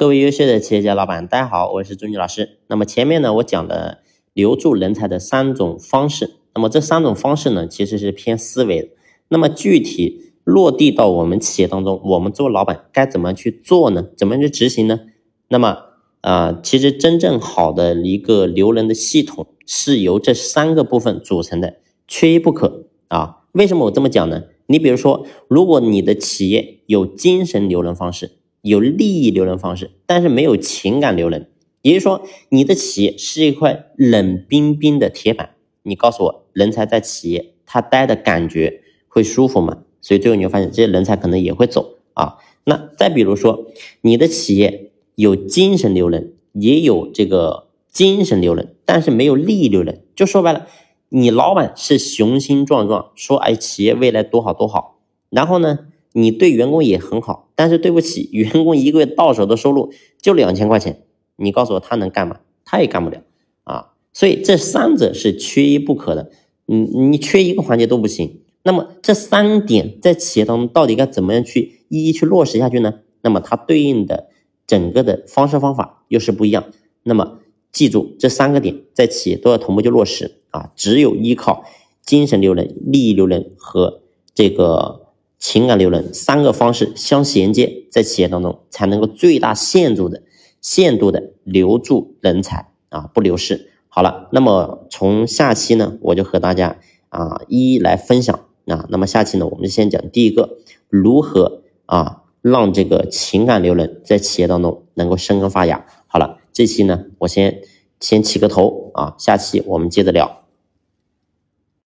各位优秀的企业家老板，大家好，我是朱军老师。那么前面呢，我讲了留住人才的三种方式。那么这三种方式呢，其实是偏思维的。那么具体落地到我们企业当中，我们做老板该怎么去做呢？怎么去执行呢？那么啊，其实真正好的一个留人的系统是由这三个部分组成的，缺一不可啊。为什么我这么讲呢？你比如说，如果你的企业有精神留人方式，有利益留人方式，但是没有情感留人，也就是说，你的企业是一块冷冰冰的铁板。你告诉我，人才在企业他待的感觉会舒服吗？所以最后你会发现，这些人才可能也会走啊。那再比如说，你的企业有精神留人，也有这个精神留人，但是没有利益留人。就说白了，你老板是雄心壮壮，说哎，企业未来多好多好，然后呢？你对员工也很好，但是对不起，员工一个月到手的收入就两千块钱，你告诉我他能干吗？他也干不了啊！所以这三者是缺一不可的，你你缺一个环节都不行。那么这三点在企业当中到底该怎么样去一一去落实下去呢？那么它对应的整个的方式方法又是不一样。那么记住这三个点在企业都要同步去落实啊！只有依靠精神留人、利益留人和这个。情感留人三个方式相衔接，在企业当中才能够最大限度的限度的留住人才啊，不流失。好了，那么从下期呢，我就和大家啊一一来分享啊。那么下期呢，我们就先讲第一个，如何啊让这个情感留人在企业当中能够生根发芽。好了，这期呢，我先先起个头啊，下期我们接着聊。